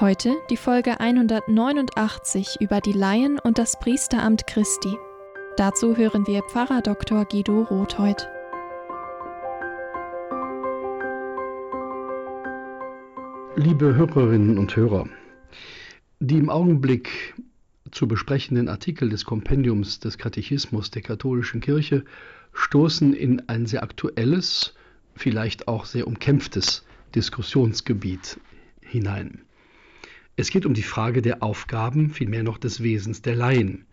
Heute die Folge 189 über die Laien und das Priesteramt Christi. Dazu hören wir Pfarrer Dr. Guido Rothheut. Liebe Hörerinnen und Hörer, die im Augenblick zu besprechenden Artikel des Kompendiums des Katechismus der katholischen Kirche stoßen in ein sehr aktuelles, vielleicht auch sehr umkämpftes Diskussionsgebiet hinein. Es geht um die Frage der Aufgaben, vielmehr noch des Wesens der Laien.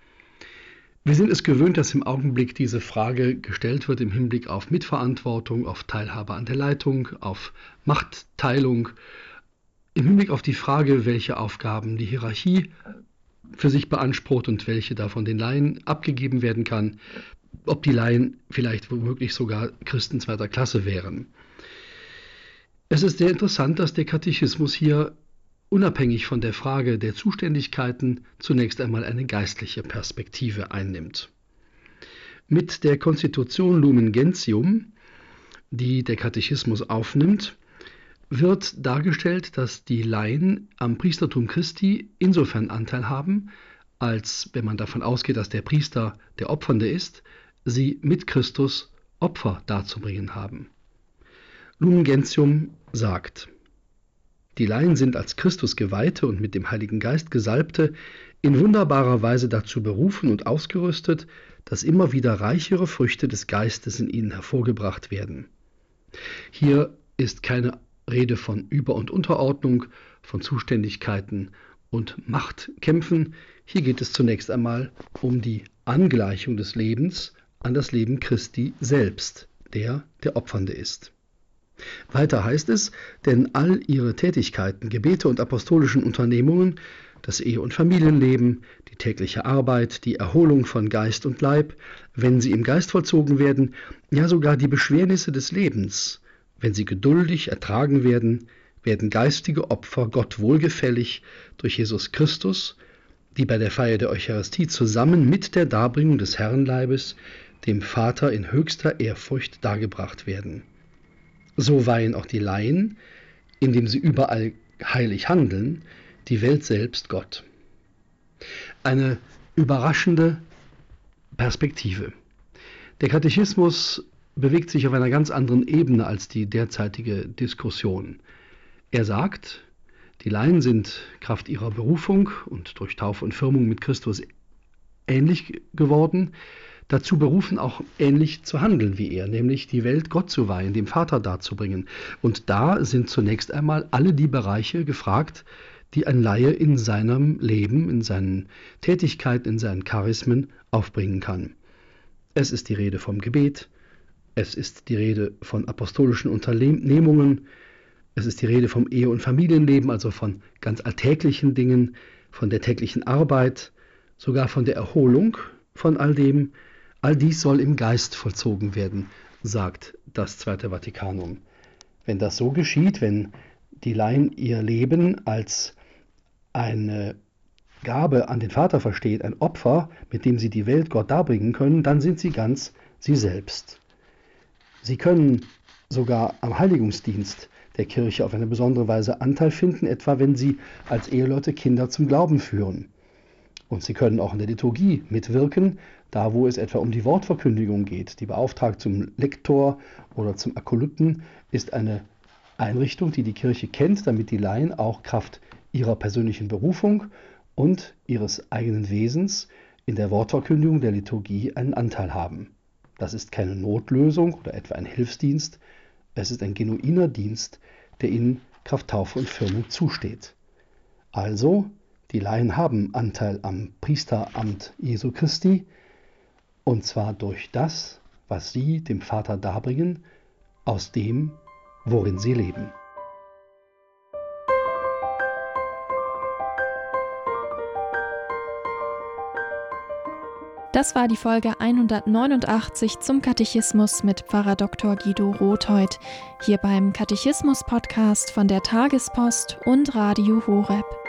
Wir sind es gewöhnt, dass im Augenblick diese Frage gestellt wird im Hinblick auf Mitverantwortung, auf Teilhabe an der Leitung, auf Machtteilung, im Hinblick auf die Frage, welche Aufgaben die Hierarchie für sich beansprucht und welche davon den Laien abgegeben werden kann, ob die Laien vielleicht womöglich sogar Christen zweiter Klasse wären. Es ist sehr interessant, dass der Katechismus hier unabhängig von der Frage der Zuständigkeiten zunächst einmal eine geistliche Perspektive einnimmt. Mit der Konstitution Lumen Gentium, die der Katechismus aufnimmt, wird dargestellt, dass die Laien am Priestertum Christi insofern Anteil haben, als wenn man davon ausgeht, dass der Priester der Opfernde ist, sie mit Christus Opfer darzubringen haben. Lumen Gentium sagt, die Laien sind als Christus geweihte und mit dem Heiligen Geist gesalbte in wunderbarer Weise dazu berufen und ausgerüstet, dass immer wieder reichere Früchte des Geistes in ihnen hervorgebracht werden. Hier ist keine Rede von Über- und Unterordnung, von Zuständigkeiten und Machtkämpfen. Hier geht es zunächst einmal um die Angleichung des Lebens an das Leben Christi selbst, der der Opfernde ist. Weiter heißt es, denn all ihre Tätigkeiten, Gebete und apostolischen Unternehmungen, das Ehe- und Familienleben, die tägliche Arbeit, die Erholung von Geist und Leib, wenn sie im Geist vollzogen werden, ja sogar die Beschwernisse des Lebens, wenn sie geduldig ertragen werden, werden geistige Opfer Gott wohlgefällig durch Jesus Christus, die bei der Feier der Eucharistie zusammen mit der Darbringung des Herrenleibes dem Vater in höchster Ehrfurcht dargebracht werden. So weihen auch die Laien, indem sie überall heilig handeln, die Welt selbst Gott. Eine überraschende Perspektive. Der Katechismus bewegt sich auf einer ganz anderen Ebene als die derzeitige Diskussion. Er sagt, die Laien sind Kraft ihrer Berufung und durch Taufe und Firmung mit Christus ähnlich geworden, dazu berufen, auch ähnlich zu handeln wie er, nämlich die Welt Gott zu weihen, dem Vater darzubringen. Und da sind zunächst einmal alle die Bereiche gefragt, die ein Laie in seinem Leben, in seinen Tätigkeiten, in seinen Charismen aufbringen kann. Es ist die Rede vom Gebet, es ist die Rede von apostolischen Unternehmungen, es ist die Rede vom Ehe- und Familienleben, also von ganz alltäglichen Dingen, von der täglichen Arbeit, sogar von der Erholung von all dem, All dies soll im Geist vollzogen werden, sagt das Zweite Vatikanum. Wenn das so geschieht, wenn die Laien ihr Leben als eine Gabe an den Vater versteht, ein Opfer, mit dem sie die Welt Gott darbringen können, dann sind sie ganz sie selbst. Sie können sogar am Heiligungsdienst der Kirche auf eine besondere Weise Anteil finden, etwa wenn sie als Eheleute Kinder zum Glauben führen. Und sie können auch in der Liturgie mitwirken, da wo es etwa um die Wortverkündigung geht. Die Beauftragte zum Lektor oder zum Akolyten ist eine Einrichtung, die die Kirche kennt, damit die Laien auch Kraft ihrer persönlichen Berufung und ihres eigenen Wesens in der Wortverkündigung der Liturgie einen Anteil haben. Das ist keine Notlösung oder etwa ein Hilfsdienst, es ist ein genuiner Dienst, der ihnen Kraft Taufe und Firmung zusteht. Also die Laien haben Anteil am Priesteramt Jesu Christi, und zwar durch das, was sie dem Vater darbringen, aus dem, worin sie leben. Das war die Folge 189 zum Katechismus mit Pfarrer Dr. Guido Rothheut, hier beim Katechismus-Podcast von der Tagespost und Radio Horeb.